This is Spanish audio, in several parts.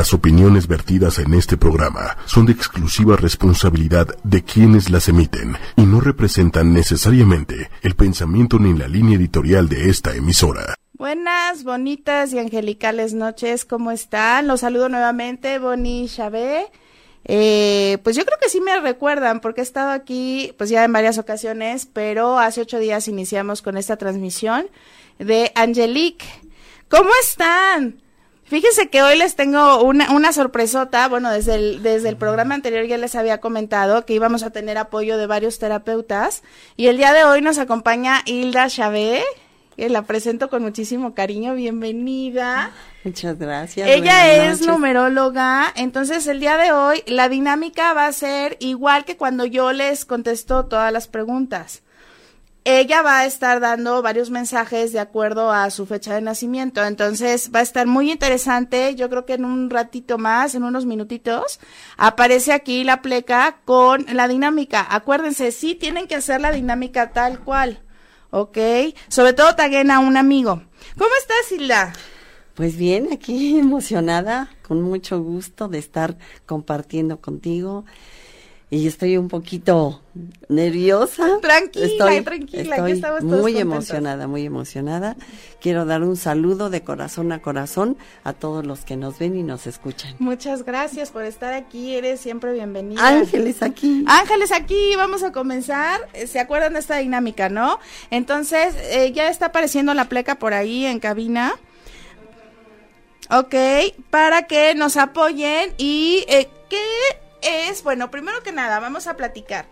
Las opiniones vertidas en este programa son de exclusiva responsabilidad de quienes las emiten y no representan necesariamente el pensamiento ni la línea editorial de esta emisora. Buenas, bonitas y angelicales noches, ¿cómo están? Los saludo nuevamente, Boni Chabé. Eh, pues yo creo que sí me recuerdan porque he estado aquí pues ya en varias ocasiones, pero hace ocho días iniciamos con esta transmisión de Angelique. ¿Cómo están? Fíjense que hoy les tengo una, una sorpresota. Bueno, desde el, desde el programa anterior ya les había comentado que íbamos a tener apoyo de varios terapeutas. Y el día de hoy nos acompaña Hilda Chabé, que la presento con muchísimo cariño. Bienvenida. Muchas gracias. Ella es numeróloga. Entonces, el día de hoy, la dinámica va a ser igual que cuando yo les contesto todas las preguntas ella va a estar dando varios mensajes de acuerdo a su fecha de nacimiento. Entonces va a estar muy interesante. Yo creo que en un ratito más, en unos minutitos, aparece aquí la pleca con la dinámica. Acuérdense, sí tienen que hacer la dinámica tal cual. ¿Ok? Sobre todo taguen a un amigo. ¿Cómo estás, Hilda? Pues bien, aquí emocionada, con mucho gusto de estar compartiendo contigo y estoy un poquito nerviosa. Tranquila, estoy, tranquila, estoy estamos muy emocionada, muy emocionada. Quiero dar un saludo de corazón a corazón a todos los que nos ven y nos escuchan. Muchas gracias por estar aquí, eres siempre bienvenida. Ángeles aquí. Ángeles aquí, vamos a comenzar. Eh, ¿Se acuerdan de esta dinámica, no? Entonces, eh, ya está apareciendo la pleca por ahí en cabina. Ok, para que nos apoyen y eh, ¿qué es, bueno, primero que nada, vamos a platicar.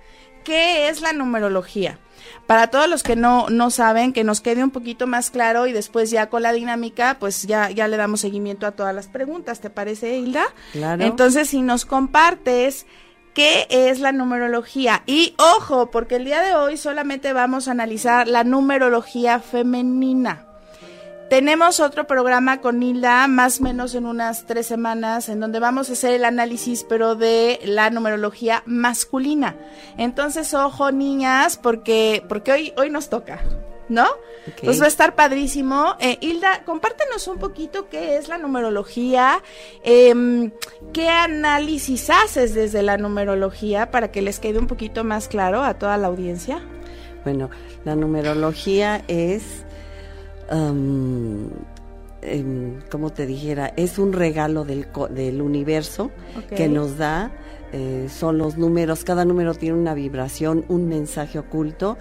¿Qué es la numerología? Para todos los que no, no saben, que nos quede un poquito más claro y después ya con la dinámica, pues ya, ya le damos seguimiento a todas las preguntas. ¿Te parece, Hilda? Claro. Entonces, si nos compartes qué es la numerología. Y ojo, porque el día de hoy solamente vamos a analizar la numerología femenina. Tenemos otro programa con Hilda, más o menos en unas tres semanas, en donde vamos a hacer el análisis, pero de la numerología masculina. Entonces, ojo, niñas, porque, porque hoy, hoy nos toca. ¿No? Pues va a estar padrísimo. Eh, Hilda, compártenos un poquito qué es la numerología, eh, qué análisis haces desde la numerología para que les quede un poquito más claro a toda la audiencia. Bueno, la numerología es um, como te dijera, es un regalo del, del universo que nos da, eh, son los números, cada número tiene una vibración, un mensaje oculto,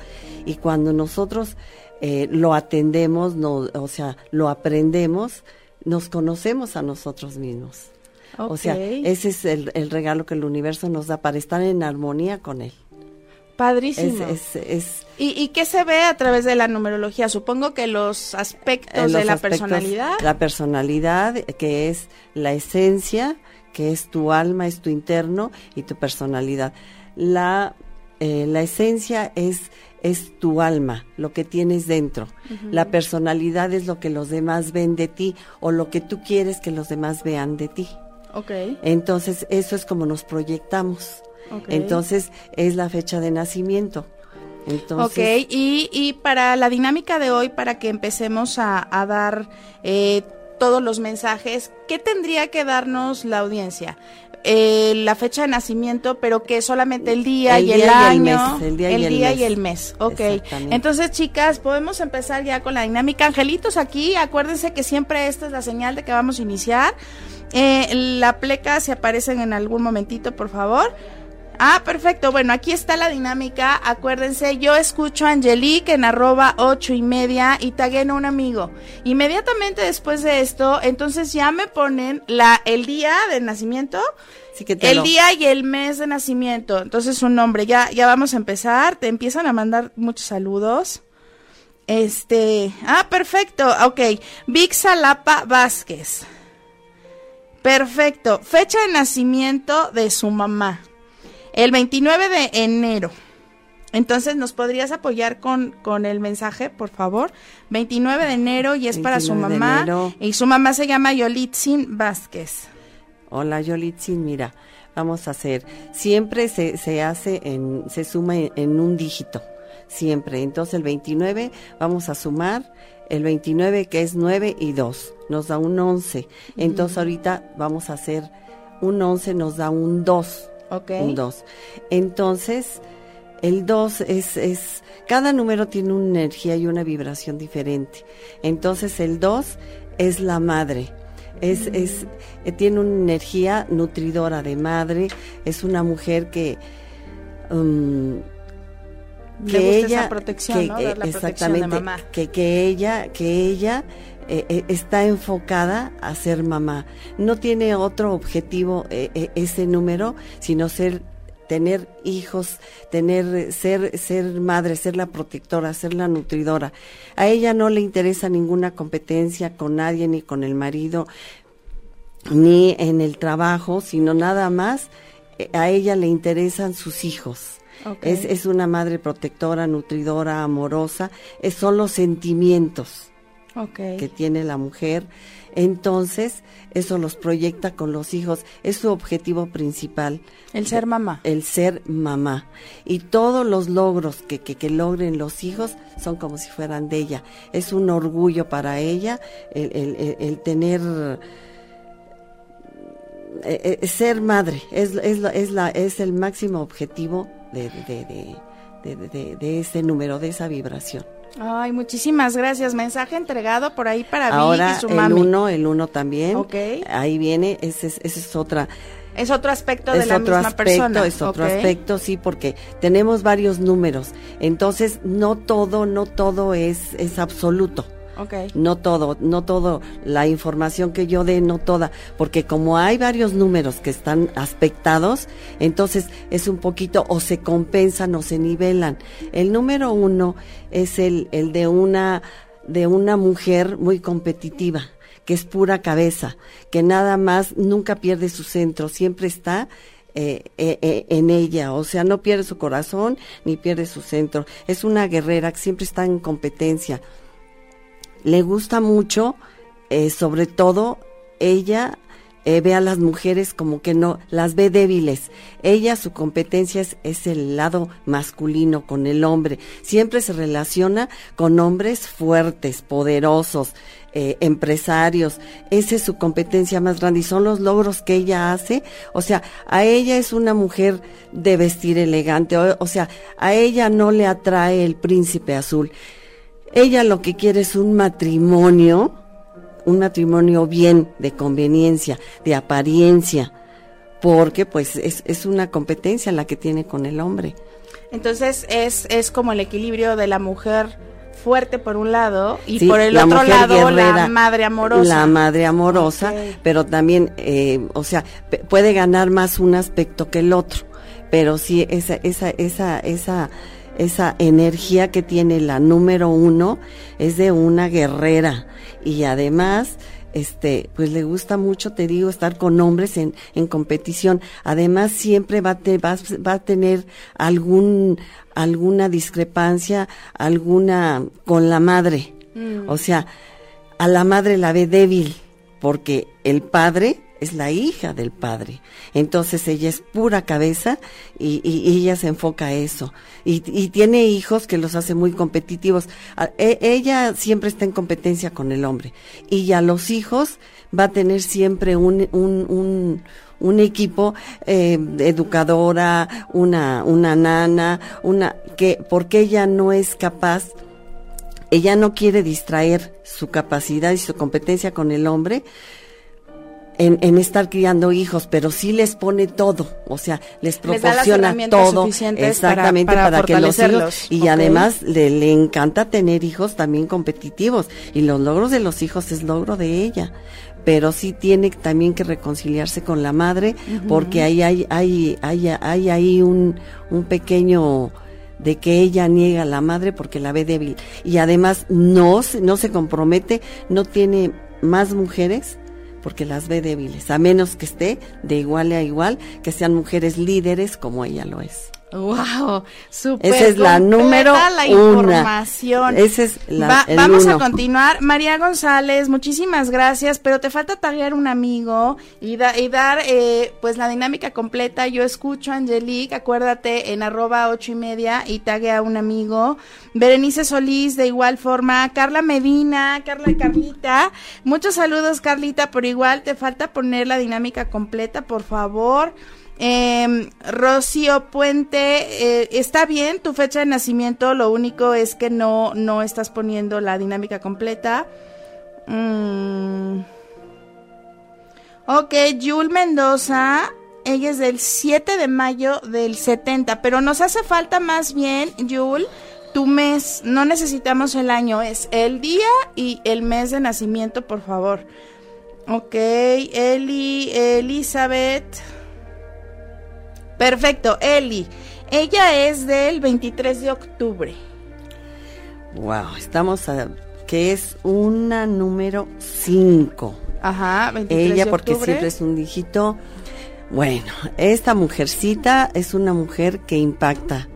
y cuando nosotros eh, lo atendemos, no, o sea, lo aprendemos, nos conocemos a nosotros mismos. O sea, ese es el, el regalo que el universo nos da para estar en armonía con él. Padrísimo. es, es ¿Y, ¿Y qué se ve a través de la numerología? Supongo que los aspectos eh, de la aspectos, personalidad. La personalidad, que es la esencia, que es tu alma, es tu interno y tu personalidad. La, eh, la esencia es, es tu alma, lo que tienes dentro. La personalidad es lo que los demás ven de ti o lo que tú quieres que los demás vean de ti. Ok. Entonces, eso es como nos proyectamos. Entonces, es la fecha de nacimiento. Entonces, ok, y, y para la dinámica de hoy, para que empecemos a, a dar eh, todos los mensajes, ¿qué tendría que darnos la audiencia? Eh, la fecha de nacimiento, pero que solamente el día El y el día y el año, mes, el día y el día mes. y el mes. Ok, entonces chicas, podemos empezar ya con la dinámica. Angelitos aquí, acuérdense que siempre esta es la señal de que vamos a iniciar. Eh, la pleca, si aparecen en algún momentito, por favor. Ah, perfecto. Bueno, aquí está la dinámica. Acuérdense, yo escucho a Angelique en arroba ocho y media y taguen a un amigo. Inmediatamente después de esto, entonces ya me ponen la, el día de nacimiento, sí que te el día y el mes de nacimiento. Entonces su nombre. Ya, ya vamos a empezar. Te empiezan a mandar muchos saludos. Este, ah, perfecto. Ok. Vic Salapa Vázquez. Perfecto. Fecha de nacimiento de su mamá. El 29 de enero. Entonces, ¿nos podrías apoyar con, con el mensaje, por favor? 29 de enero y es para su 29 de mamá. enero. Y su mamá se llama Yolitzin Vázquez. Hola Yolitzin, mira, vamos a hacer, siempre se, se hace en, se suma en, en un dígito, siempre. Entonces el 29 vamos a sumar el 29 que es 9 y 2, nos da un 11. Entonces ahorita vamos a hacer un 11, nos da un 2. Un 2. Entonces, el 2 es, es, cada número tiene una energía y una vibración diferente. Entonces el 2 es la madre. Es, es, eh, tiene una energía nutridora de madre, es una mujer que um, que ella protección, que, ¿no? eh, protección de exactamente mamá. que que ella que ella eh, eh, está enfocada a ser mamá. No tiene otro objetivo eh, eh, ese número sino ser tener hijos tener ser ser madre ser la protectora ser la nutridora. A ella no le interesa ninguna competencia con nadie ni con el marido ni en el trabajo sino nada más eh, a ella le interesan sus hijos. Es, es una madre protectora, nutridora, amorosa. Es, son los sentimientos Que tiene la mujer. Entonces, eso los proyecta con los hijos. Es su objetivo principal. El ser mamá. El ser mamá. Y todos los logros que, que, que logren los hijos son como si fueran de ella. Es un orgullo para ella el, el- el- el tener eh, eh, ser madre es, es, la- es, la, es el máximo objetivo de, de, de, de, de- de- de ese número, de esa vibración. Ay, muchísimas gracias. Mensaje entregado por ahí para Ahora Vicky y su el mami. uno, el uno también, Ok. ahí viene, ese es, ese es otra, Es otro aspecto de es la otro misma aspecto, persona. es otro Ok. aspecto, sí, porque tenemos varios números, entonces no todo, no todo es, es absoluto. Ok. No todo, no todo, la información que yo dé, no toda, porque como hay varios números que están aspectados, entonces es un poquito o se compensan o se nivelan. El número uno es el, el de una, de una mujer muy competitiva, que es pura cabeza, que nada más nunca pierde su centro, siempre está eh, eh, eh, en ella, o sea, no pierde su corazón ni pierde su centro. Es una guerrera que siempre está en competencia le gusta mucho, eh, sobre todo, ella eh, ve a las mujeres como que no, las ve débiles. Ella, su competencia es, el lado masculino con el hombre. Siempre se relaciona con hombres fuertes, poderosos, eh, empresarios. Esa es su competencia más grande y son los logros que ella hace. O sea, a ella es una mujer de vestir elegante. O sea, a ella no le atrae el príncipe azul. Ella lo que quiere es un matrimonio, un matrimonio bien, de conveniencia, de apariencia, porque pues es, es una competencia la que tiene con el hombre. Entonces es, es como el equilibrio de la mujer fuerte por un lado y Sí, por el la otro lado la madre amorosa. La madre amorosa, pero también, eh, o sea, puede ganar más un aspecto que el otro, pero sí esa, esa, esa, esa, esa energía que tiene la número uno es de una guerrera y además, este, pues le gusta mucho, te digo, estar con hombres en, en competición. Además, siempre va a, te- va, va a tener algún, alguna discrepancia, alguna con la madre. O sea, a la madre la ve débil porque el padre es la hija del padre. Entonces ella es pura cabeza y, y- ella se enfoca a eso. Y, y tiene hijos que los hace muy competitivos. E- ella siempre está en competencia con el hombre. Y a los hijos va a tener siempre un, un, un, un equipo eh, educadora, una, una nana, una que porque ella no es capaz ella no quiere distraer su capacidad y su competencia con el hombre en, en estar criando hijos, pero sí les pone todo, o sea, les proporciona todo para- exactamente para para, que los hijos y además le, le encanta tener hijos también competitivos y los logros de los hijos es logro de ella pero sí tiene también que reconciliarse con la madre porque ahí hay hay hay hay ahí un un pequeño de que ella niega a la madre porque la ve débil y además no se- no se compromete no tiene más mujeres porque las ve débiles a menos que esté de igual a igual que sean mujeres líderes como ella lo es Wow, super Esa es la número la información. Esa es la Vamos a continuar. María González, muchísimas gracias, pero te falta taguear un amigo y, y dar eh, pues la dinámica completa. Yo escucho a Angelique, acuérdate, en arroba ocho y media y taguea a un amigo. Berenice Solís, de igual forma. Carla Medina, Carla y Carlita. Muchos saludos, Carlita, por igual te falta poner la dinámica completa, por favor. Eh, Rocío Puente, eh, está bien tu fecha de nacimiento, lo único es que no, no estás poniendo la dinámica completa. Mm. Ok, Yul Mendoza, ella es del 7 de mayo del 70, pero nos hace falta más bien, Yul, tu mes, no necesitamos el año, es el día y el mes de nacimiento, por favor. Ok, Eli, Elizabeth. Perfecto, Eli. Ella es del 23 de octubre. Wow, estamos a que es una número 5. Ajá, 23 Ella porque siempre es un dígito. Bueno, esta mujercita es una mujer que impacta.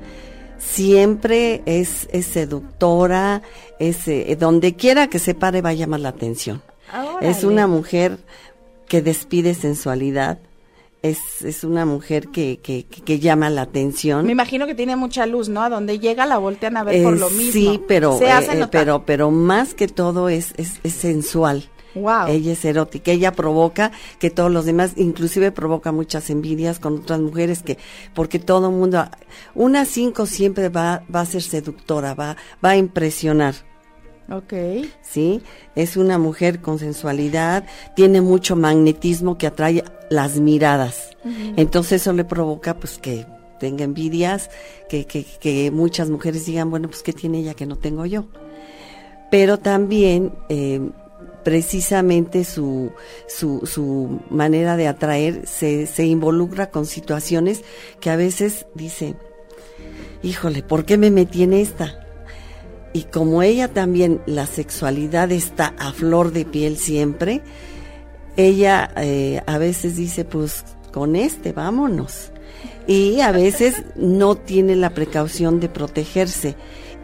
Siempre es, seductora, es, eh, donde quiera que se pare va a llamar la atención. Es una mujer que despide sensualidad, es, es una mujer que, que, que, llama la atención. Me imagino que tiene mucha luz, ¿no? A donde llega la voltean a ver por lo mismo. Sí, pero, eh, eh, pero, pero más que todo es, es, es sensual. Wow. Ella es erótica, ella provoca que todos los demás, inclusive provoca muchas envidias con otras mujeres que, porque todo el mundo, una cinco siempre va, va a ser seductora, va, va a impresionar. Ok. Sí, es una mujer con sensualidad, tiene mucho magnetismo que atrae las miradas. Entonces eso le provoca pues que tenga envidias, que, que, que, muchas mujeres digan, bueno, pues ¿qué tiene ella que no tengo yo? Pero también eh, precisamente su, su, su, manera de atraer se, se involucra con situaciones que a veces dice, híjole, ¿por qué me metí en esta? Y como ella también la sexualidad está a flor de piel siempre, ella eh, a veces dice, pues con este vámonos. Y a veces no tiene la precaución de protegerse.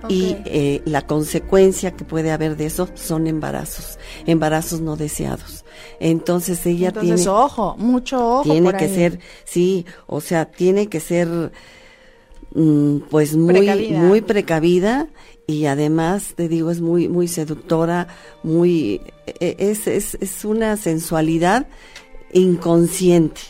Y eh, la consecuencia que puede haber de eso son embarazos, embarazos no deseados. Entonces ella Entonces, tiene... ojo, mucho ojo. Tiene que ser, sí, o sea, tiene que ser mm, pues muy, muy precavida y además te digo es muy muy seductora muy e, es, es, es una sensualidad inconsciente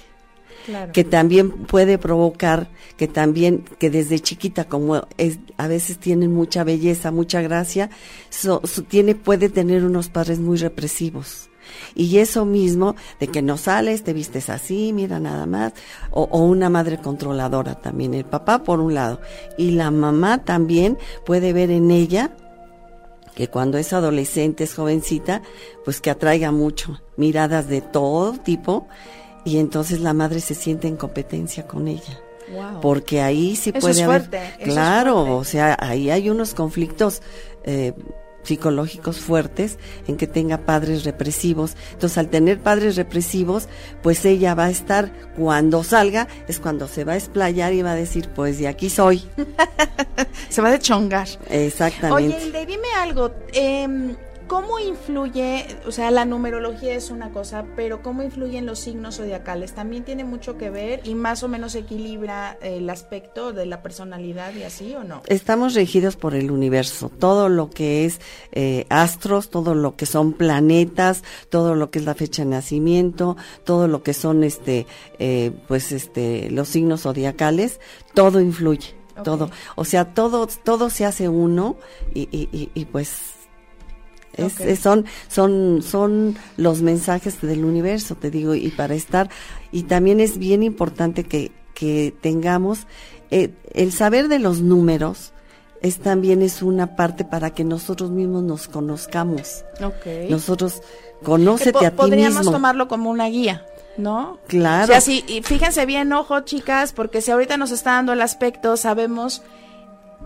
que también puede provocar que también que desde chiquita como es a veces tienen mucha belleza mucha gracia tiene puede tener unos padres muy represivos y eso mismo de que no sales, te vistes así, mira nada más, o, una madre controladora también, el papá por un lado, y la mamá también puede ver en ella que cuando es adolescente, es jovencita, pues que atraiga mucho, miradas de todo tipo, y entonces la madre se siente en competencia con ella. Porque ahí sí puede haber, claro, o sea, ahí hay unos conflictos eh, psicológicos fuertes, en que tenga padres represivos. Entonces, al tener padres represivos, pues ella va a estar, cuando salga, es cuando se va a explayar y va a decir, pues de aquí soy. se va a chongar. Exactamente. Oye, dime algo, eh, ¿Cómo influye, o sea, la numerología es una cosa, pero cómo influyen los signos zodiacales? También tiene mucho que ver y más o menos equilibra el aspecto de la personalidad y así o no? Estamos regidos por el universo, todo lo que es eh, astros, todo lo que son planetas, todo lo que es la fecha de nacimiento, todo lo que son este, eh, pues este, los signos zodiacales, todo influye. Todo, o sea, todo, todo se hace uno y, y, y pues es, son, son, son los mensajes del universo, te digo, y para estar, y también es bien importante que, que tengamos eh, el saber de los números, es también es una parte para que nosotros mismos nos conozcamos. Okay. Nosotros, conócete a ti Podríamos tomarlo como una guía. ¿No? Claro. O sea, y fíjense bien, ojo, chicas, porque si ahorita nos está dando el aspecto, sabemos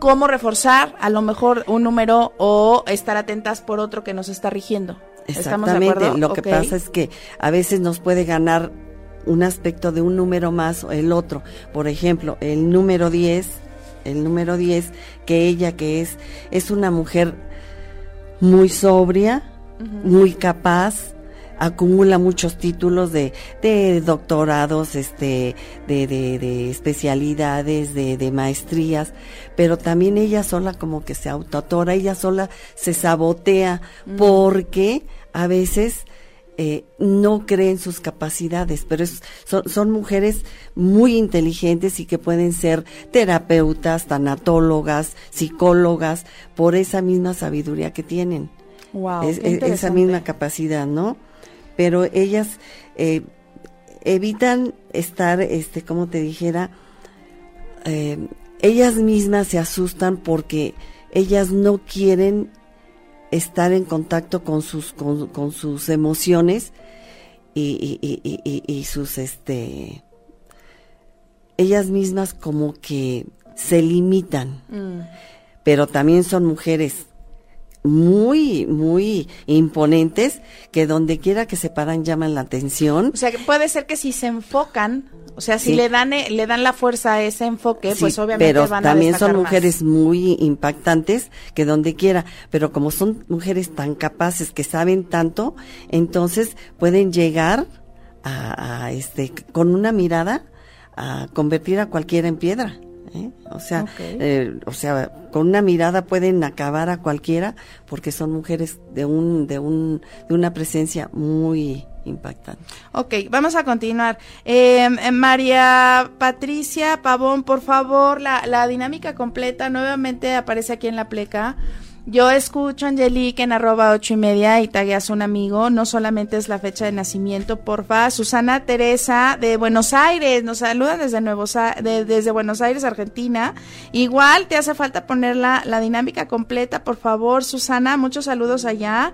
cómo reforzar a lo mejor un número o estar atentas por otro que nos está rigiendo. Exactamente. Lo que pasa es que a veces nos puede ganar un aspecto de un número más o el otro. Por ejemplo, el número 10, el número 10, que ella que es, es una mujer muy sobria, muy capaz, acumula muchos títulos de, de doctorados, este, de, de, de especialidades, de, de, maestrías, pero también ella sola como que se autotora, ella sola se sabotea porque a veces eh, no creen sus capacidades, pero son, son, mujeres muy inteligentes y que pueden ser terapeutas, tanatólogas, psicólogas, por esa misma sabiduría que tienen. Wow, esa misma capacidad, ¿no? Pero ellas eh, evitan estar, este, como te dijera, eh, ellas mismas se asustan porque ellas no quieren estar en contacto con sus, con, sus emociones y, y, sus, este, ellas mismas como que se limitan, mm. pero también son mujeres muy, muy imponentes que donde quiera que se paran llaman la atención. O sea, que puede ser que si se enfocan, o sea, si le dan eh, le dan la fuerza a ese enfoque, pues obviamente pero van también son mujeres muy impactantes que donde quiera, pero como son mujeres tan capaces que saben tanto, entonces pueden llegar a, a este con una mirada a convertir a cualquiera en piedra. ¿Eh? O sea, eh, o sea, con una mirada pueden acabar a cualquiera porque son mujeres de un, de un, de una presencia muy impactante. Ok, vamos a continuar. Eh, María Patricia Pavón, por favor, la, la dinámica completa nuevamente aparece aquí en la pleca. Yo escucho Angelique en arroba ocho y media y tagueas un amigo. No solamente es la fecha de nacimiento, porfa. Susana Teresa de Buenos Aires nos saluda desde, Nuevos, desde Buenos Aires, Argentina. Igual te hace falta poner la, dinámica completa, por favor, Susana. Muchos saludos allá.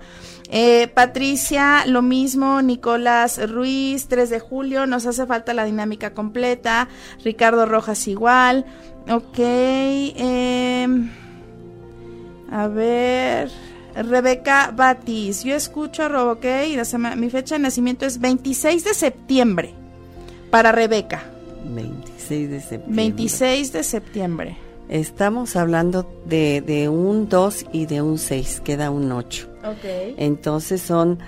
Eh, Patricia, lo mismo. Nicolás Ruiz, 3 de julio, nos hace falta la dinámica completa. Ricardo Rojas, igual. Ok. Eh, a ver. Rebeca Batis. Yo escucho a Robo, mi fecha de nacimiento es 26 de septiembre. Para Rebeca. 26 de septiembre. 26 de septiembre. Estamos hablando de, de un 2 y de un 6, queda un 8. Ok. Entonces son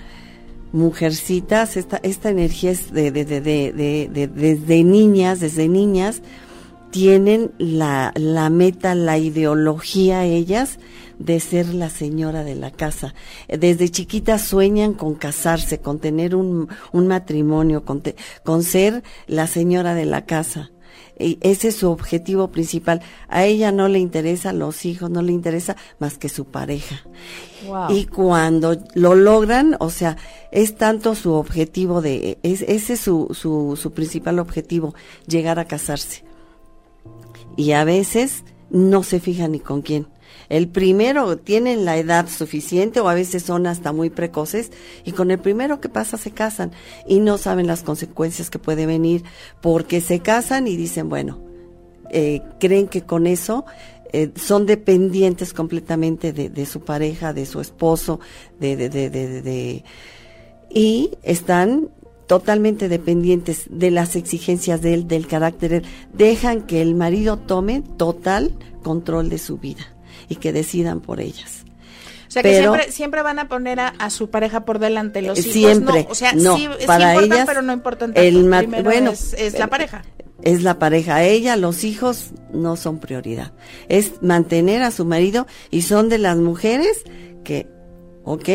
mujercitas, esta, esta energía es de, de, de, de, desde niñas, desde niñas, tienen la, la meta, la ideología ellas de ser la señora de la casa. Desde chiquitas sueñan con casarse, con tener un, un matrimonio, con, con ser la señora de la casa. Y ese es su objetivo principal. A ella no le interesa los hijos, no le interesa más que su pareja. Y cuando lo logran, o sea, es tanto su objetivo de, es, ese es su, su, su principal objetivo, llegar a casarse. Y a veces no se fija ni con quién. El primero tienen la edad suficiente o a veces son hasta muy precoces y con el primero que pasa se casan y no saben las consecuencias que puede venir porque se casan y dicen, bueno, eh, creen que con eso eh, son dependientes completamente de, su pareja, de su esposo, de, de, de, y están totalmente dependientes de las exigencias de él, del carácter dejan que el marido tome total control de su vida y que decidan por ellas. O sea, que siempre, siempre van a poner a, su pareja por delante, los hijos siempre, no. O sea, no, sí, para ellas, pero no importa el bueno, es, la pareja. Es la pareja. Ella, los hijos no son prioridad. Es mantener a su marido y son de las mujeres que, ok,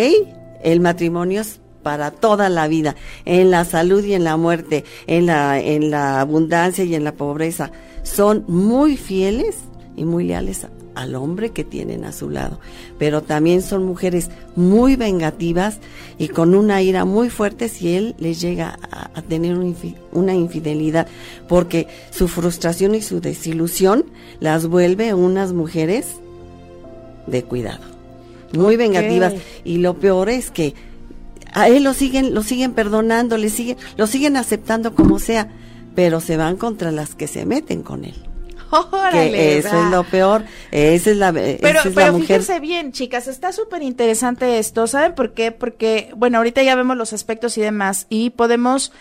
el matrimonio es para toda la vida, en la salud y en la muerte, en la, en la abundancia y en la pobreza. Son muy fieles y muy leales al hombre que tienen a su lado. Pero también son mujeres muy vengativas y con una ira muy fuerte si él les llega a, tener una infidelidad, porque su frustración y su desilusión las vuelve unas mujeres de cuidado, muy vengativas. Y lo peor es que a él lo siguen, lo siguen perdonando, le siguen, lo siguen aceptando como sea, pero se van contra las que se meten con él que eso es lo peor. Esa es la, pero, pero fíjense bien, chicas, está súper interesante esto. ¿Saben por qué? Porque, bueno, ahorita ya vemos los aspectos y demás y podemos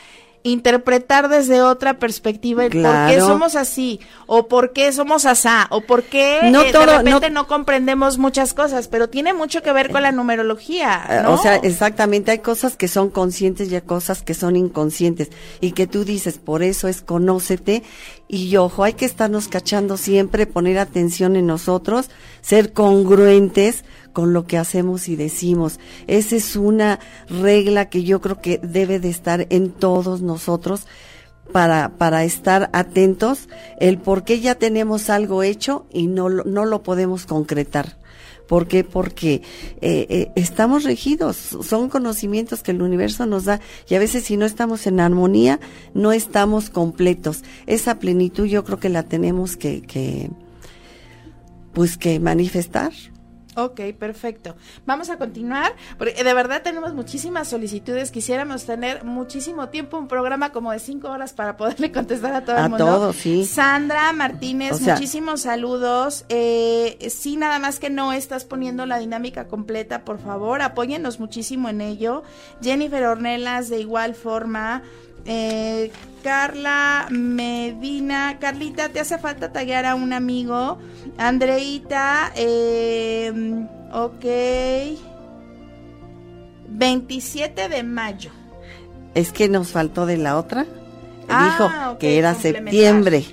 interpretar desde otra perspectiva el por qué somos así o por qué somos asá o por qué no eh, de repente no, comprendemos muchas cosas, pero tiene mucho que ver con la numerología. Eh, o sea, exactamente, hay cosas que son conscientes y hay cosas que son inconscientes y que tú dices, por eso es conócete y ojo, hay que estarnos cachando siempre, poner atención en nosotros, ser congruentes con lo que hacemos y decimos. Esa es una regla que yo creo que debe de estar en todos nosotros para, para estar atentos el por qué ya tenemos algo hecho y no, no lo podemos concretar. ¿Por qué? Porque eh, eh, estamos regidos, son conocimientos que el universo nos da y a veces si no estamos en armonía, no estamos completos. Esa plenitud yo creo que la tenemos que, que pues que manifestar. Ok, perfecto. Vamos a continuar, porque de verdad tenemos muchísimas solicitudes. Quisiéramos tener muchísimo tiempo, un programa como de cinco horas para poderle contestar a todo el mundo. A todos, sí. Sandra Martínez, muchísimos saludos. Eh, sí, nada más que no estás poniendo la dinámica completa, por favor, apóyennos muchísimo en ello. Jennifer Ornelas, de igual forma. Eh, Carla Medina, Carlita, te hace falta tallar a un amigo. Andreita, eh, ok. 27 de mayo. Es que nos faltó de la otra. Ah, Dijo que era septiembre.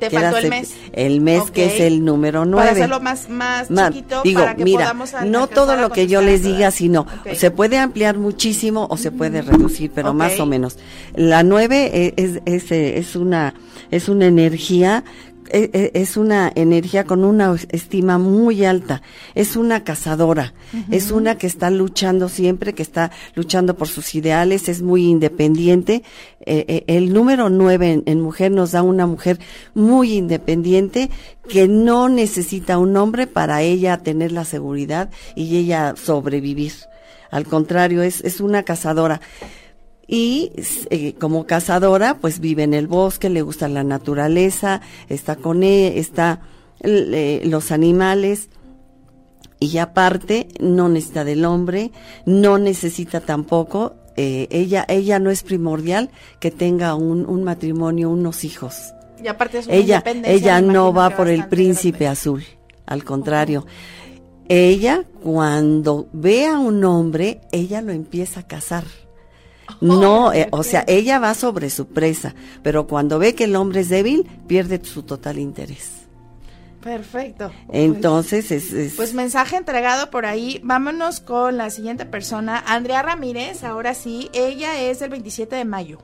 Te faltó el mes. El mes que es el número 9. Para hacerlo más, más, chiquito, digo, para que mira, no todo lo que yo les diga, sino se puede ampliar muchísimo o se puede reducir, pero más o menos. La 9 es, es, es, una, es una energía e, e, es una energía con una estima muy alta, es una cazadora, es una que está luchando siempre, que está luchando por sus ideales, es muy independiente. Eh, eh, el número nueve en, mujer nos da una mujer muy independiente que no necesita un hombre para ella tener la seguridad y ella sobrevivir. Al contrario, es, es una cazadora y eh, como cazadora pues vive en el bosque, le gusta la naturaleza, está con él, está los animales y aparte no necesita del hombre, no necesita tampoco, eh, ella, ella no es primordial que tenga un, un matrimonio, unos hijos. Y aparte es ella, ella no va por el príncipe azul, al contrario. Ella cuando ve a un hombre, ella lo empieza a casar no, eh, o sea, ella va sobre su presa, pero cuando ve que el hombre es débil, pierde su total interés. Perfecto. Entonces es, Pues mensaje entregado por ahí. Vámonos con la siguiente persona, Andrea Ramírez, ahora sí, ella es el 27 de mayo.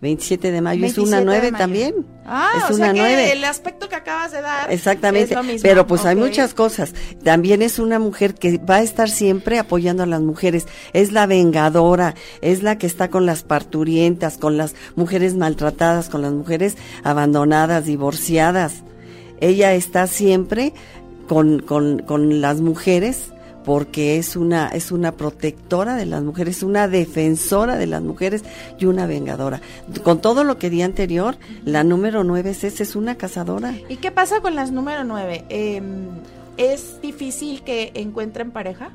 27 de mayo es una 9 también. Ah, es o una sea que el aspecto que acabas de dar. Exactamente. Es lo mismo. Pero pues hay muchas cosas. También es una mujer que va a estar siempre apoyando a las mujeres. Es la vengadora, es la que está con las parturientas, con las mujeres maltratadas, con las mujeres abandonadas, divorciadas. Ella está siempre con, con, con las mujeres porque es una, es una protectora de las mujeres, una defensora de las mujeres y una vengadora. Con todo lo que di anterior, la número nueve es esa, es una cazadora. ¿Y qué pasa con las número nueve? Em, ¿Es difícil que encuentren pareja?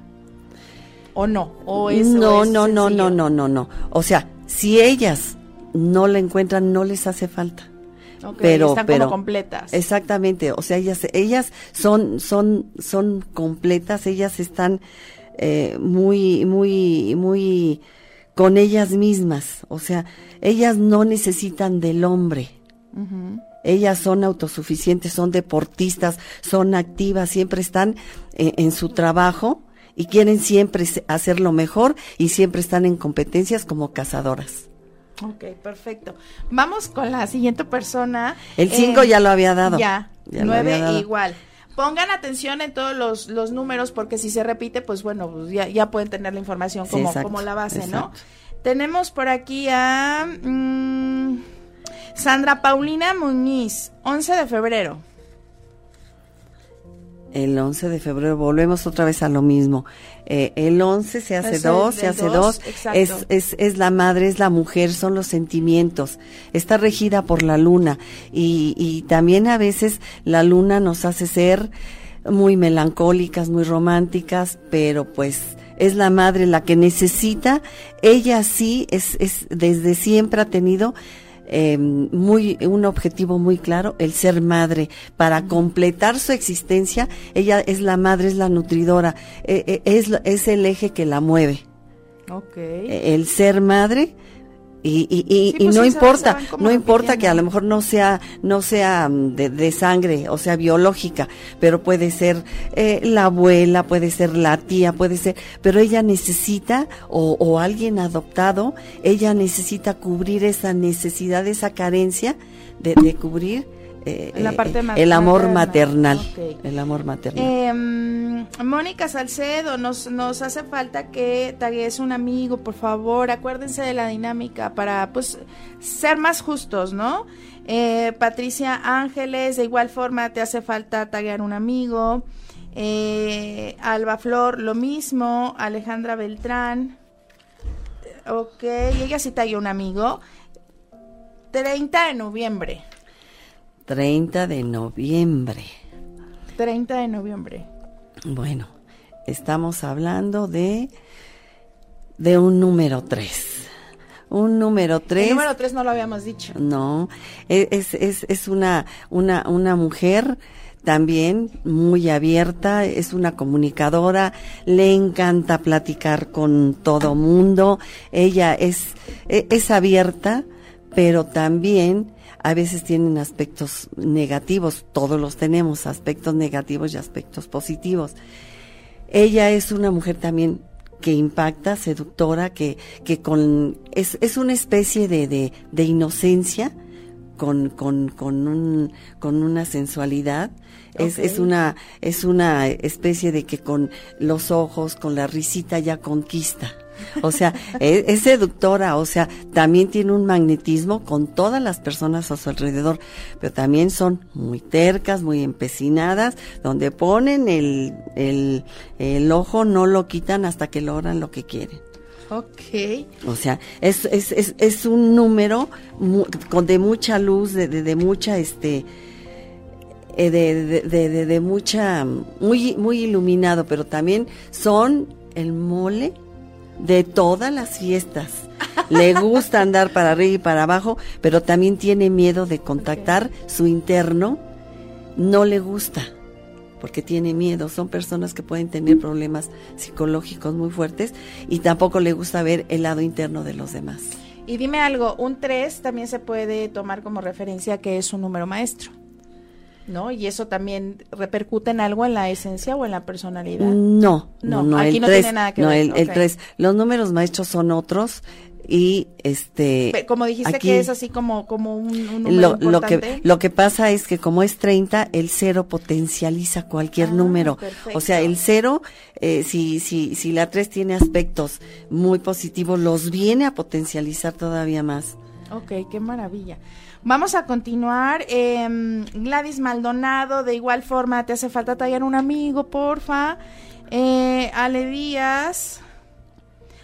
¿O no? ¿O es, no, no, no, no, no, no, no. O sea, si ellas no la encuentran, no les hace falta pero están pero como completas. Exactamente, o sea, ellas ellas son son son completas, ellas están eh, muy muy muy con ellas mismas, o sea, ellas no necesitan del hombre. Ellas son autosuficientes, son deportistas, son activas, siempre están eh, en su trabajo y quieren siempre hacer lo mejor y siempre están en competencias como cazadoras. Ok, perfecto. Vamos con la siguiente persona. El 5 eh, ya lo había dado. Ya, 9 igual. Pongan atención en todos los, los, números porque si se repite, pues bueno, pues ya, ya pueden tener la información como, como la base, ¿no? Tenemos por aquí a mm, Sandra Paulina Muñiz, 11 de febrero el 11 de febrero volvemos otra vez a lo mismo. Eh, el 11 se hace dos, se hace dos, es, es, es, la madre, es la mujer, son los sentimientos. Está regida por la luna y, y también a veces la luna nos hace ser muy melancólicas, muy románticas, pero pues es la madre la que necesita, ella sí es, es desde siempre ha tenido eh, muy un objetivo muy claro, el ser madre. Para completar su existencia, ella es la madre, es la nutridora, eh, eh, es, es el eje que la mueve. Okay. El ser madre y, y, y, Sí, pues no sí, importa, no importa que a lo mejor no sea, no sea mm, de, de sangre, o sea, biológica, pero puede ser eh, la abuela, puede ser la tía, puede ser, pero ella necesita, o, o alguien adoptado, ella necesita cubrir esa necesidad, esa carencia de, de cubrir eh, La eh, parte el amor materna. maternal, el amor maternal. Em, Mónica Salcedo, nos, nos hace falta que tagues un amigo, por favor. Acuérdense de la dinámica para pues ser más justos, ¿no? Eh, Patricia Ángeles, de igual forma te hace falta taguear un amigo. Alba Flor, lo mismo. Alejandra Beltrán. Ok, ella sí tagueó un amigo. 30 de noviembre. 30 de noviembre. 30 de noviembre. Bueno, estamos hablando de de un número 3. Un número 3. El número 3 no lo habíamos dicho. No, e- es, es, es una, una, una mujer también muy abierta, es una comunicadora, le encanta platicar con todo mundo, ella es, e- es abierta, pero también a veces tienen aspectos negativos, todos los tenemos, aspectos negativos y aspectos positivos. Ella es una mujer también que impacta, seductora, que, que con, es, es una especie de, de, de inocencia, con, con, con, un, con una sensualidad. Es, es, una, es una especie de que con los ojos, con la risita ya conquista. O sea, es, es seductora, o sea, también tiene un magnetismo con todas las personas a su alrededor, pero también son muy tercas, muy empecinadas, donde ponen el, el, el ojo, no lo quitan hasta que logran lo que quieren. Ok. O sea, es, es, es, es un número mu- con de mucha luz, de, de, de mucha, este, eh, de, de, de, de- de mucha, muy, muy iluminado, pero también son el mole de todas las fiestas. Le gusta andar para arriba y para abajo, pero también tiene miedo de contactar su interno. No le gusta, porque tiene miedo. Son personas que pueden tener problemas psicológicos muy fuertes y tampoco le gusta ver el lado interno de los demás. Y dime algo, un 3 también se puede tomar como referencia que es un número maestro. ¿No? Y eso también repercute en algo en la esencia o en la personalidad. No, no, No, aquí el no tres, tiene nada que no, ver, el, el tres. Los números maestros son otros y este Como dijiste aquí- que es así como, como un, un número lo, lo que lo que pasa es que como es 30 el cero potencializa cualquier Ah, número perfecto. o sea el cero eh, si si si la 3 tiene aspectos muy positivos los viene a potencializar todavía más Ok, qué maravilla. Vamos a continuar. em, Gladys Maldonado, de igual forma, te hace falta tallar un amigo, porfa. Eh, Ale Díaz.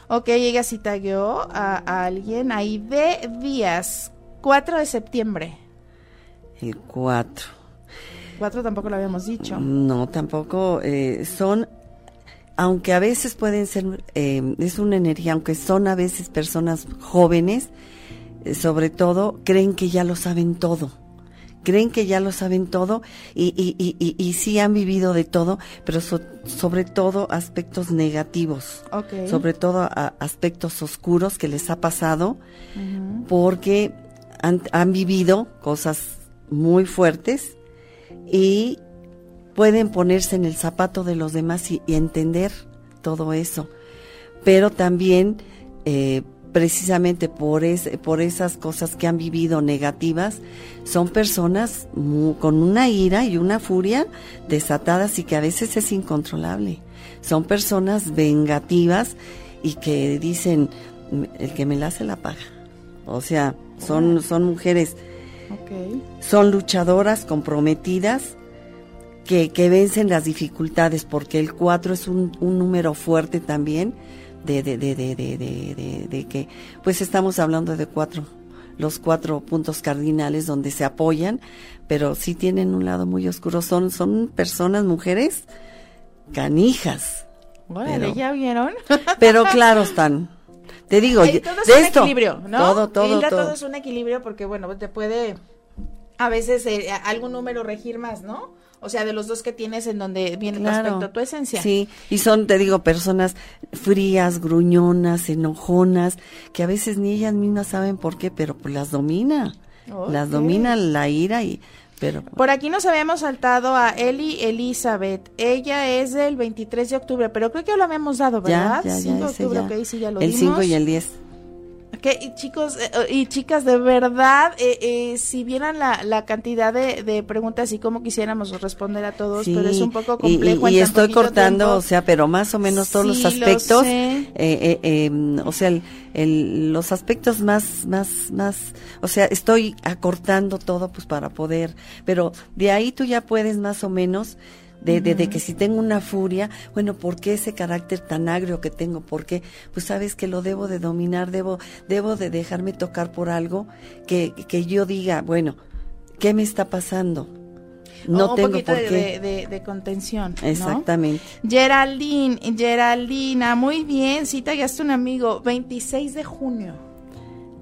Ok, ella sí tagueó a, a alguien. Aide Díaz, 4 de septiembre. el 4 4 tampoco lo habíamos dicho. No, tampoco eh, son, aunque a veces pueden ser, eh, es una energía, aunque son a veces personas jóvenes, eh, sobre todo, creen que ya lo saben todo. Creen que ya lo saben todo y, y, y, y, y sí han vivido de todo, pero so- sobre todo aspectos negativos, sobre todo a- aspectos oscuros que les ha pasado porque han, han vivido cosas muy fuertes y pueden ponerse en el zapato de los demás y, y entender todo eso. Pero también, eh, precisamente por, es- por esas cosas que han vivido negativas, son personas con una ira y una furia desatadas y que a veces es incontrolable. Son personas vengativas y que dicen, el que me la hace la paga. O sea, son, son mujeres, son luchadoras, comprometidas, que, que vencen las dificultades, porque el 4 es un, un número fuerte también, de, de, de, de, de, de, de- de que, pues estamos hablando de cuatro, los cuatro puntos cardinales donde se apoyan, pero sí tienen un lado muy oscuro, son, son personas, mujeres, canijas, Órale, pero, ¿ya vieron? pero claro están. Te digo, yo- todo es de un esto, equilibrio, ¿no? todo, todo, Hilda, todo. es un equilibrio porque, bueno, te puede a veces eh, algún número regir más, ¿no? O sea, de los dos que tienes en donde viene tu Claro. aspecto, tu esencia. Sí, y son, te digo, personas frías, gruñonas, enojonas, que a veces ni ellas mismas saben por qué, pero pues las domina. Las domina la ira y, pero Por aquí nos habíamos saltado a Eli Elizabeth. Ella es del 23 de octubre, pero creo que lo habíamos dado, ¿verdad? ya, ya, 5 ya, de ese octubre, ya. ok, sí, ya lo el 5 dimos. y el 10. Ok, y chicos eh, y chicas, de verdad, eh, eh, si vieran la, la cantidad de, de preguntas y cómo quisiéramos responder a todos, Sí, pero es un poco complejo. Y, estoy cortando, tiempo. o sea, pero más o menos todos los Sí, aspectos, eh, eh, eh, o sea, el, el- los aspectos más, más, más, o sea, estoy acortando todo, pues para poder, pero de ahí tú ya puedes más o menos. De, de, de que si tengo una furia, bueno, ¿por qué ese carácter tan agrio que tengo? ¿Por qué? Pues sabes que lo debo de dominar, debo, debo de dejarme tocar por algo que, que yo diga, bueno, ¿qué me está pasando? No O un tengo poquito por de, qué. de- de- de contención. ¿no? Exactamente. Geraldine, Geraldina, muy bien, sí tallaste un amigo, 26 de junio.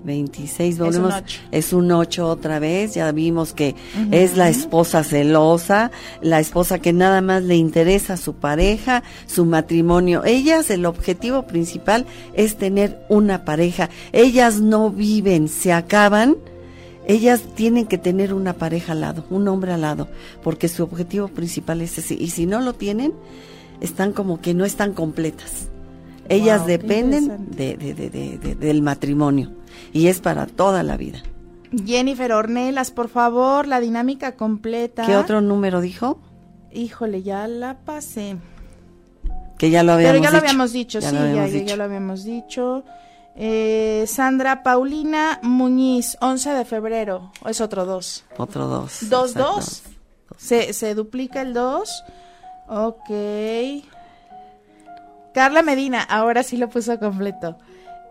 26, Es un volvemos. Es un 8 otra vez. Ya vimos que es la esposa celosa, la esposa que nada más le interesa a su pareja, su matrimonio. Ellas, el objetivo principal es tener una pareja. Ellas no viven, se acaban. Ellas tienen que tener una pareja al lado, un hombre al lado, porque su objetivo principal es ese. Y si no lo tienen, están como que no están completas. Ellas Wow, dependen interesante. de, de- de- de- de- del matrimonio y es para toda la vida. Jennifer Ornelas, por favor, la dinámica completa. ¿Qué otro número dijo? Híjole, ya la pasé. Que ya lo habíamos Pero ya lo dicho. habíamos dicho, Ya sí, lo ya, habíamos ya- dicho. ya lo habíamos dicho. Eh, Sandra Paulina Muñiz, 11 de febrero, es otro 2. Otro dos. ¿Dos, exacto. dos? Se, se duplica el 2. Ok. Carla Medina, ahora sí lo puso completo.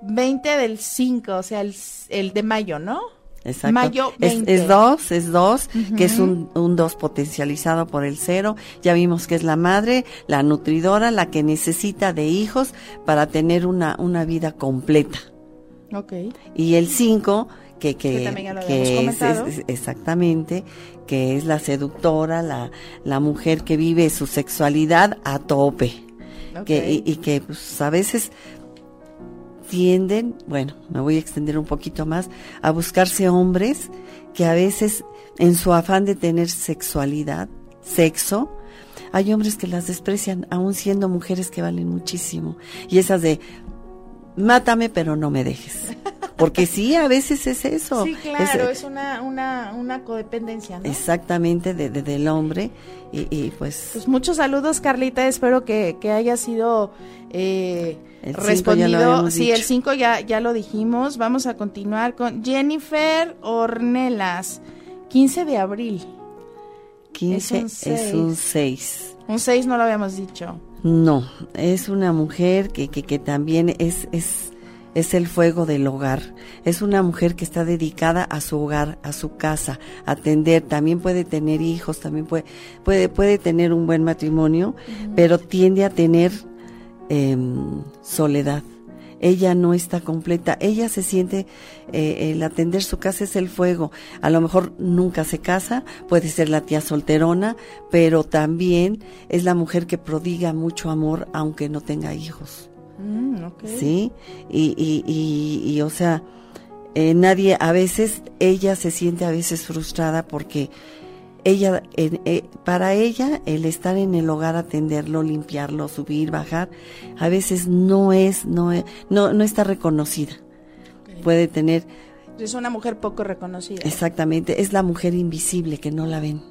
20 del 5, o sea, el, el de mayo, ¿no? Exacto. Mayo Es- 20. Es, dos, es dos, que es un, un dos potencializado por el cero. Ya vimos que es la madre, la nutridora, la que necesita de hijos para tener una, una vida completa. Ok. Y el 5, que, que, Que también ya lo que es, es- exactamente, que es la seductora, la, la mujer que vive su sexualidad a tope. ok. Que, y, y que pues, a veces tienden, bueno, me voy a extender un poquito más, a buscarse hombres que a veces en su afán de tener sexualidad, sexo, hay hombres que las desprecian, aún siendo mujeres que valen muchísimo. Y esas de, mátame pero no me dejes. Porque sí, a veces es eso. Sí, claro, Es- es, una, una, una codependencia, ¿no? exactamente de, de- del hombre. Y, y, pues, Pues muchos saludos, Carlita. Espero que, que haya sido eh, El respondido. Sí, dicho. el 5 ya, ya lo dijimos. Vamos a continuar con Jennifer Ornelas, 15 de abril. 15 es un 6. Un 6 no lo habíamos dicho. No, es una mujer que, que, que también es, es, es el fuego del hogar. Es una mujer que está dedicada a su hogar, a su casa, a atender. También puede tener hijos, también puede, puede, puede tener un buen matrimonio, pero tiende a tener em, soledad. Ella no está completa. Ella se siente, eh, el atender su casa es el fuego. A lo mejor nunca se casa, puede ser la tía solterona, pero también es la mujer que prodiga mucho amor aunque no tenga hijos. Mm. ¿Sí? Y, y, y, y, o sea, eh, nadie, a veces, ella se siente a veces frustrada porque ella, eh, para ella, el estar en el hogar, atenderlo, limpiarlo, subir, bajar, a veces no es, no, es- no, no está reconocida. Puede tener, Es una mujer poco reconocida. exactamente, es la mujer invisible que no la ven.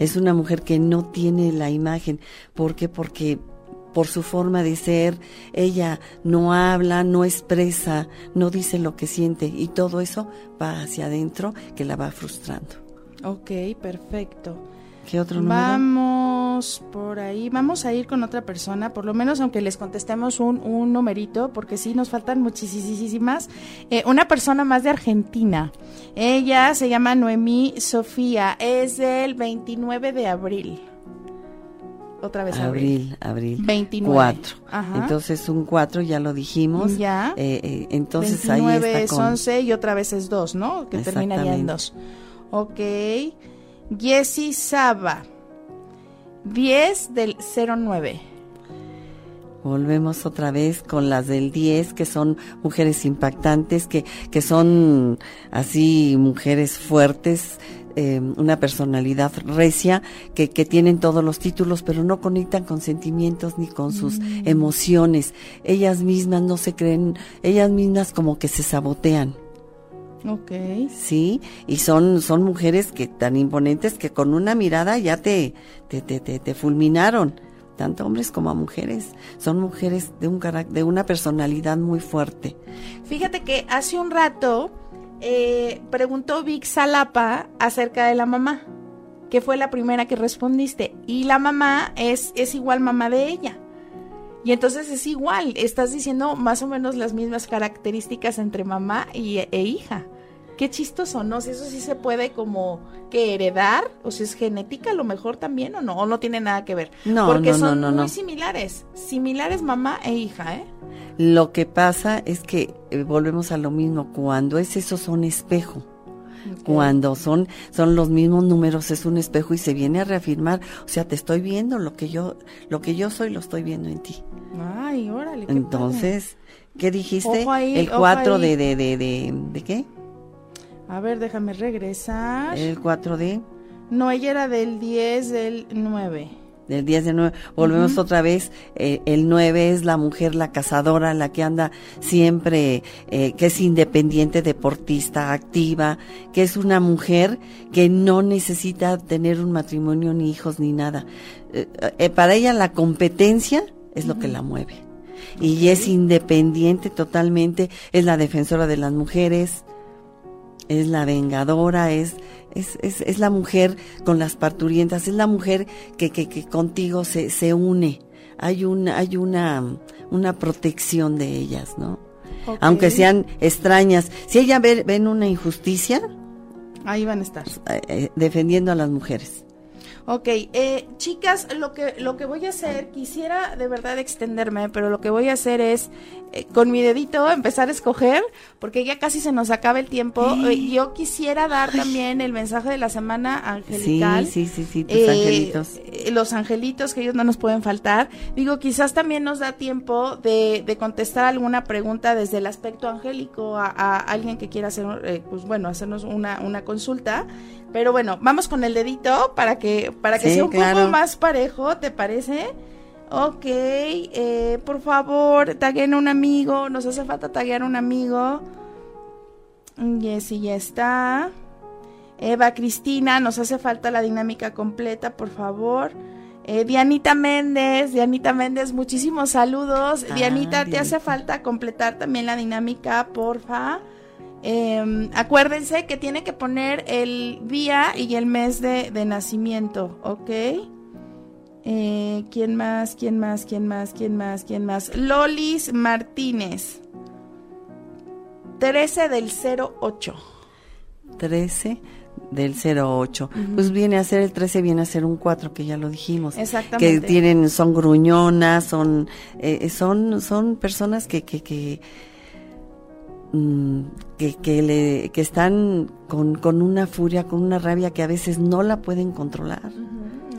Es una mujer que no tiene la imagen. ¿Por qué? Porque por su forma de ser, ella no habla, no expresa, no dice lo que siente y todo eso va hacia adentro que la va frustrando. Ok, perfecto. ¿Qué otro número? Vamos por ahí, vamos a ir con otra persona, por lo menos aunque les contestemos un, un numerito, porque sí nos faltan muchísimas. Eh, una persona más de Argentina. Ella se llama Noemí Sofía, es del 29 de abril. otra vez abril. Abril, abril. 29. 4. Ajá. Entonces un 4 ya lo dijimos. Ya. Eh, eh, entonces 29 ahí es está con... 11 y otra vez es 2, ¿no? Que terminaría en 2. Ok. Jessie Saba. 10 del 09. Volvemos otra vez con las del 10, que son mujeres impactantes, que, que son así mujeres fuertes, eh, una personalidad recia, que, que tienen todos los títulos, pero no conectan con sentimientos ni con sus Mm. emociones. Ellas mismas no se creen, ellas mismas como que se sabotean. Ok. Sí, y son, son mujeres que tan imponentes que con una mirada ya te, te, te, te, te fulminaron, tanto hombres como a mujeres. Son mujeres de un de una personalidad muy fuerte. Fíjate que hace un rato eh, preguntó Vic Salapa acerca de la mamá, que fue la primera que respondiste. Y la mamá es, es igual mamá de ella. Y entonces es igual, estás diciendo más o menos las mismas características entre mamá y, e hija. Qué chistoso, ¿no? Si eso sí se puede como que heredar, o si es genética, a lo mejor también, o no, o no tiene nada que ver. No, Porque no, son no, muy similares, similares mamá e hija, ¿eh? Lo que pasa es que eh, volvemos a lo mismo, cuando es eso son espejo. Cuando son, son los mismos números, es un espejo y se viene a reafirmar. O sea, te estoy viendo lo que yo, lo que yo soy, lo estoy viendo en ti. Ay, órale. qué Entonces, ¿qué dijiste? Ahí, el ojo 4 ahí. de, de, de, de, ¿de qué? A ver, déjame regresar. El 4 de, No, ella era del 10 del 9. del 10 de 9. Volvemos otra vez. eh, el 9 es la mujer, la cazadora, la que anda siempre, eh, que es independiente, deportista, activa, que es una mujer que no necesita tener un matrimonio, ni hijos, ni nada. Eh, eh, para ella la competencia es lo que la mueve. Y es independiente totalmente, es la defensora de las mujeres, es la vengadora, es, es, es, es la mujer con las parturientas, es la mujer que, que, que contigo se, se une. Hay una, hay una, una protección de ellas, ¿no? Aunque sean extrañas. Si ella ve, ven una injusticia, Ahí van a estar. eh, eh, defendiendo a las mujeres. Ok, eh, chicas, lo que, lo que voy a hacer, quisiera de verdad extenderme, pero lo que voy a hacer es eh, con mi dedito empezar a escoger, porque ya casi se nos acaba el tiempo. Eh, yo quisiera dar también el mensaje de la semana angelical. Sí, sí, sí, sí, tus Eh, angelitos. los angelitos, que ellos no nos pueden faltar. Digo, quizás también nos da tiempo de, de contestar alguna pregunta desde el aspecto angélico a, a alguien que quiera hacer, pues bueno, hacernos una, una consulta. Pero bueno, vamos con el dedito para que, para que Sí, sea un claro. poco más parejo, ¿te parece? Ok, eh, por favor, taguen a un amigo, nos hace falta taguear a un amigo. Jessy ya está. Eva Cristina, nos hace falta la dinámica completa, por favor. Eh, Dianita Méndez, Dianita Méndez, muchísimos saludos. Ah, Dianita, te hace falta completar también la dinámica, porfa. Eh, acuérdense que tiene que poner el día y el mes de, de nacimiento, ¿ok? Eh, ¿Quién más? ¿Quién más? ¿Quién más? ¿Quién más? ¿Quién más? Lolis Martínez. 13 del 08. 13 del 08. Pues viene a ser el 13, viene a ser un 4, que ya lo dijimos. Exactamente. Que tienen, son gruñonas, son, eh, son, son personas que, que, que, que, que, le, que están con, con una furia, con una rabia que a veces no la pueden controlar.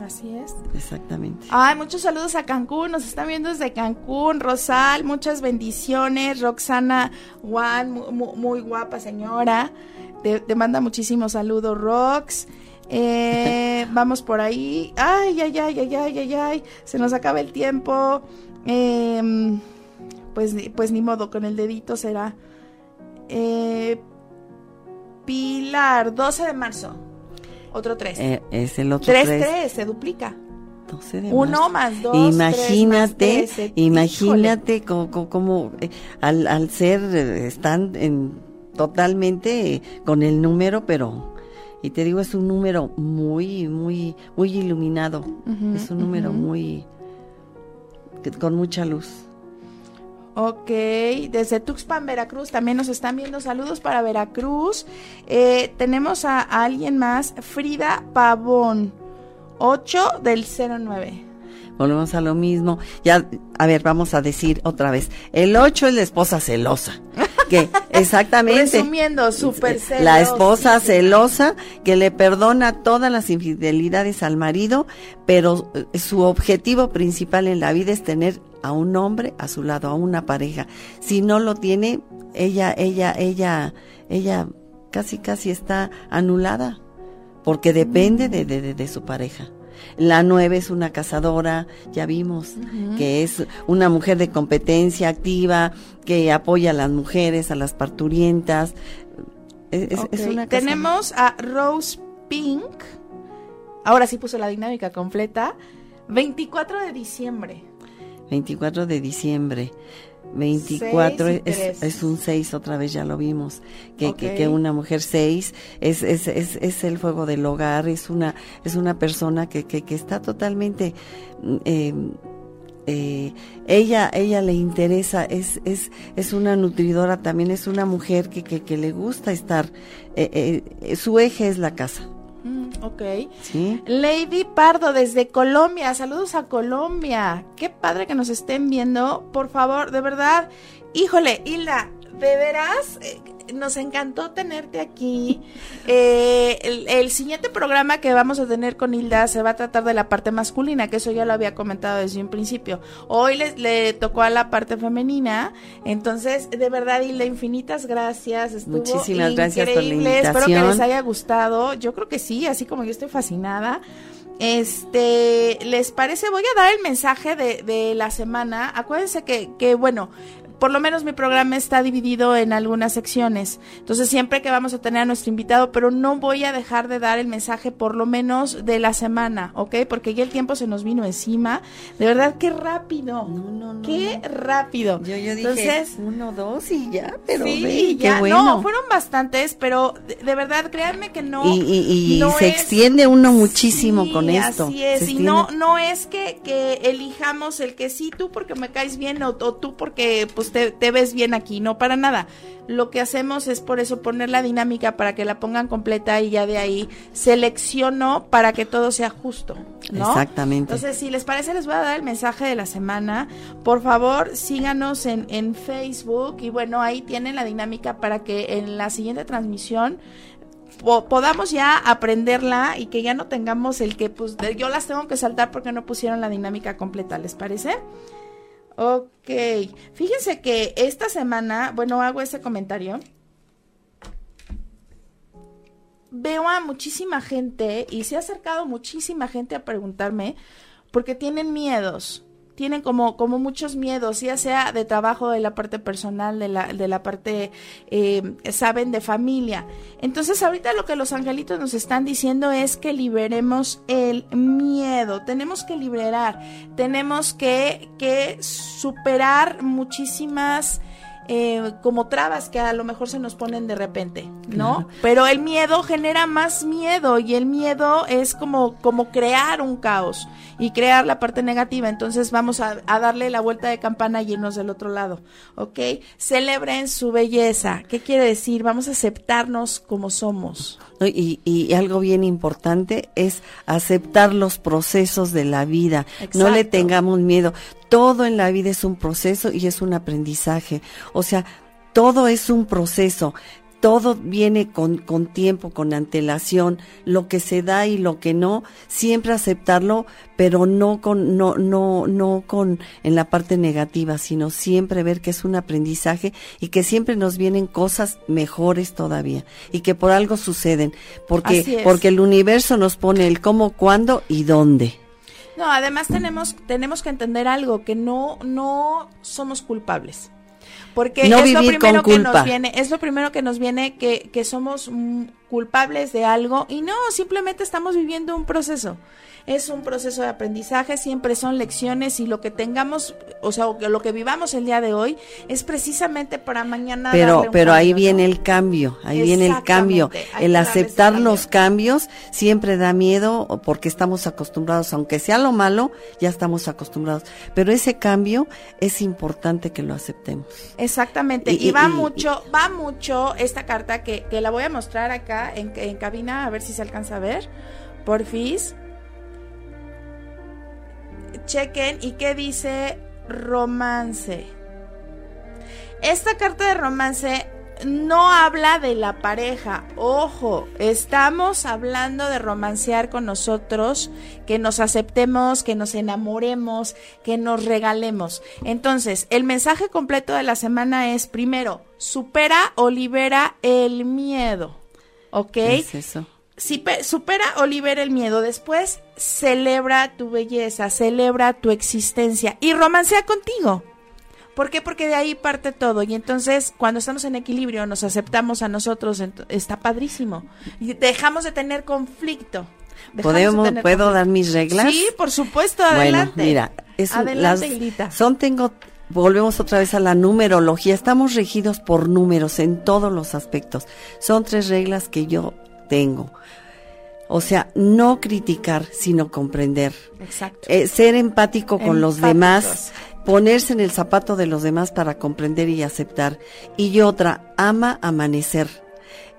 Así es. Exactamente. Ay, muchos saludos a Cancún, nos están viendo desde Cancún, Rosal, muchas bendiciones, Roxana Juan, mu- mu- muy, guapa señora, te, te manda muchísimos saludos, Rox. Eh, vamos por ahí. Ay, ay, ay, ay, ay, ay, ay, se nos acaba el tiempo. Em, pues, pues ni modo, con el dedito será. Eh, Pilar, 12 de marzo. Otro 3. Eh, es el otro 3, 3. 3, se duplica. 12 de Uno marzo. más dos. Imagínate, más tres, imagínate como, como, como, eh, al, al ser, eh, están en, totalmente eh, con el número, pero, y te digo, es un número muy, muy, muy iluminado. Ujú, es un número ujú. muy, que- con mucha luz. Ok, desde Tuxpan, Veracruz, también nos están viendo. Saludos para Veracruz. Eh, tenemos a, alguien más, Frida Pavón, 8 del 09. volvemos a lo mismo. Ya, a ver, vamos a decir otra vez. El 8 es la esposa celosa. Que exactamente. Resumiendo, celosa. La esposa celosa que le perdona todas las infidelidades al marido, pero eh, su objetivo principal en la vida es tener a un hombre a su lado, a una pareja. Si no lo tiene, ella, ella, ella, ella casi, casi está anulada, porque depende de, de, de su pareja. La nueve es una cazadora, ya vimos, que es una mujer de competencia activa, que apoya a las mujeres, a las parturientas. Es, es una Tenemos a Rose Pink, ahora sí puso la dinámica completa, 24 de diciembre. 24 de diciembre. 24 es, es, un 6, otra vez ya lo vimos, que, que, que, una mujer 6 es, es, es, es el fuego del hogar, es una, es una persona que, que, que está totalmente... Eh, eh, ella ella le interesa es es es una nutridora también es una mujer que que, que le gusta estar eh, su eje es la casa Mm, ok. Lady Pardo desde Colombia. Saludos a Colombia. Qué padre que nos estén viendo. Por favor, de verdad. Híjole, Hilda, de veras, eh, nos encantó tenerte aquí. Eh, el, siguiente programa que vamos a tener con Hilda se va a tratar de la parte masculina, que eso ya lo había comentado desde un principio. Hoy le, le tocó a la parte femenina, entonces de verdad Hilda, infinitas gracias. Estuvo Muchísimas gracias por la invitación. Espero que les haya gustado. Yo creo que sí, así como yo estoy fascinada. Este, ¿les parece? Voy a dar el mensaje de, de la semana. Acuérdense que, que, bueno, por lo menos mi programa está dividido en algunas secciones. Entonces siempre que vamos a tener a nuestro invitado, pero no voy a dejar de dar el mensaje por lo menos de la semana, ¿ok? Porque ya el tiempo se nos vino encima. De verdad, qué rápido. No, no, no. Qué rápido. Yo, yo dije Entonces, uno, dos y ya, pero sí, ve, ya. qué bueno. No, fueron bastantes, pero de, de verdad, créanme que no. Y, y, y no se es- extiende uno muchísimo Sí, con esto. Así es, Se y extiende- no, no es que, que elijamos el que sí, tú porque me caes bien o, o tú porque pues te, te ves bien aquí, no para nada. Lo que hacemos es por eso poner la dinámica para que la pongan completa y ya de ahí selecciono para que todo sea justo, ¿no? Exactamente. Entonces, si les parece, les voy a dar el mensaje de la semana. Por favor, síganos en, en Facebook y bueno, ahí tienen la dinámica para que en la siguiente transmisión po- podamos ya aprenderla y que ya no tengamos el que pues yo las tengo que saltar porque no pusieron la dinámica completa, ¿les parece? Ok, fíjense que esta semana, bueno, hago ese comentario. Veo a muchísima gente y se ha acercado muchísima gente a preguntarme porque tienen miedos, tienen como, como muchos miedos, ya sea de trabajo, de la parte personal, de la, de la parte, eh, saben, de familia. Entonces ahorita lo que los angelitos nos están diciendo es que liberemos el miedo, tenemos que liberar, tenemos que, que superar muchísimas... eh, como trabas que a lo mejor se nos ponen de repente, ¿no? Claro. Pero el miedo genera más miedo y el miedo es como, como crear un caos y crear la parte negativa. Entonces vamos a, a darle la vuelta de campana y irnos del otro lado, ¿ok? Celebren su belleza. ¿Qué quiere decir? Vamos a aceptarnos como somos. ¿no? Y, y algo bien importante es aceptar los procesos de la vida. No le tengamos miedo. Todo en la vida es un proceso y es un aprendizaje. O sea, todo es un proceso. Todo viene con, con tiempo, con antelación, lo que se da y lo que no, siempre aceptarlo, pero no con, no, no, no con en la parte negativa, sino siempre ver que es un aprendizaje y que siempre nos vienen cosas mejores todavía y que por algo suceden, porque, porque el universo nos pone el cómo, cuándo y dónde. No, además tenemos, tenemos que entender algo, que no, no somos culpables. Porque No es lo primero con que nos viene, es lo primero que nos viene que, que somos culpables de algo y no, simplemente estamos viviendo un proceso. Es un proceso de aprendizaje, siempre son lecciones y lo que tengamos, o sea, lo que vivamos el día de hoy es precisamente para mañana. Pero, pero ahí viene el cambio, ahí viene el cambio. El aceptar cambio. los cambios siempre da miedo porque estamos acostumbrados, aunque sea lo malo, ya estamos acostumbrados. Pero ese cambio es importante que lo aceptemos. Exactamente, y, Y- y- va y- mucho, va mucho esta carta que, que la voy a mostrar acá en, cabina, a ver si se alcanza a ver. Porfis. chequen y qué dice romance. Esta carta de romance no habla de la pareja. Ojo, estamos hablando de romancear con nosotros, que nos aceptemos, que nos enamoremos, que nos regalemos. Entonces, el mensaje completo de la semana es, primero, supera o libera el miedo. ¿Ok? Es eso. Si supera o libera el miedo. Después, celebra tu belleza, celebra tu existencia y romancea contigo. ¿Por qué? Porque de ahí parte todo. Y entonces, cuando estamos en equilibrio, nos aceptamos a nosotros, está padrísimo. Y dejamos de tener conflicto. ¿Podemos, ¿Puedo dar mis reglas? Sí, por supuesto, adelante. Bueno, mira, es adelante, son tengo volvemos otra vez a la numerología. Estamos regidos por números en todos los aspectos. Son tres reglas que yo tengo. O sea, no criticar, sino comprender. Exacto. Eh, ser empático con los demás, ponerse en el zapato de los demás para comprender y aceptar. Y otra, ama amanecer.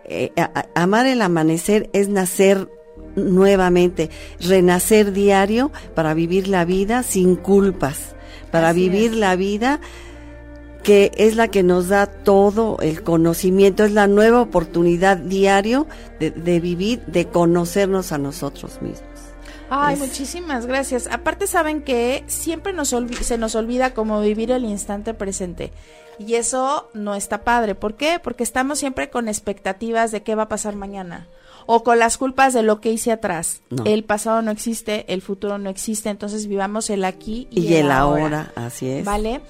Eh, amar el amanecer es nacer nuevamente, renacer diario para vivir la vida sin culpas, para vivir la vida que es la que nos da todo el conocimiento, es la nueva oportunidad diario de, de vivir, de conocernos a nosotros mismos. Ay, muchísimas gracias. Aparte saben que siempre nos se nos olvida cómo vivir el instante presente. Y eso no está padre. ¿Por qué? Porque estamos siempre con expectativas de qué va a pasar mañana. O con las culpas de lo que hice atrás. El pasado no existe, el futuro no existe, entonces vivamos el aquí y, el, ahora. Así es. ¿Vale?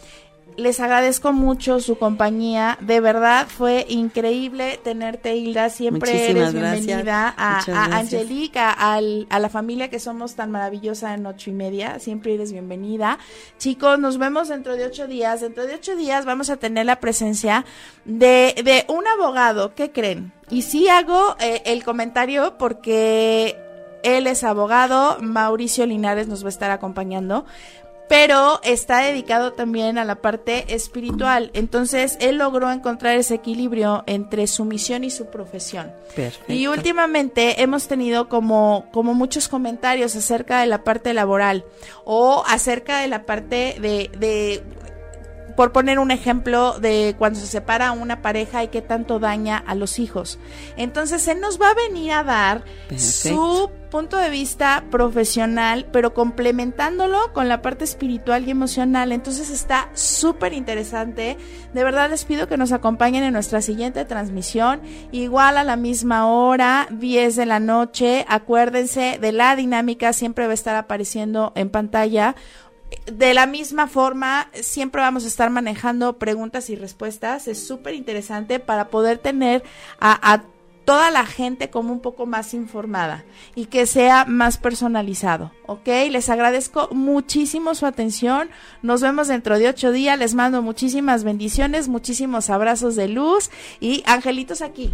Les agradezco mucho su compañía. De verdad fue increíble tenerte, Hilda. Siempre eres bienvenida a, a Angelica, a, la familia que somos tan maravillosa en ocho y media. Siempre eres bienvenida. Chicos, nos vemos dentro de ocho días. Dentro de ocho días vamos a tener la presencia de, de un abogado. ¿Qué creen? Y sí hago eh, el comentario porque él es abogado, Mauricio Linares nos va a estar acompañando, pero está dedicado también a la parte espiritual. Entonces, él logró encontrar ese equilibrio entre su misión y su profesión. Perfecto. Y últimamente hemos tenido como, como muchos comentarios acerca de la parte laboral o acerca de la parte de, de por poner un ejemplo de cuando se separa una pareja y qué tanto daña a los hijos. Entonces, él nos va a venir a dar su punto de vista profesional, pero complementándolo con la parte espiritual y emocional. Entonces está súper interesante. De verdad les pido que nos acompañen en nuestra siguiente transmisión, igual a la misma hora, 10 de la noche. Acuérdense de la dinámica, siempre va a estar apareciendo en pantalla de la misma forma, siempre vamos a estar manejando preguntas y respuestas. Es súper interesante para poder tener a, toda la gente como un poco más informada y que sea más personalizado. ¿Ok? Les agradezco muchísimo su atención. Nos vemos dentro de ocho días. Les mando muchísimas bendiciones, muchísimos abrazos de luz y angelitos aquí.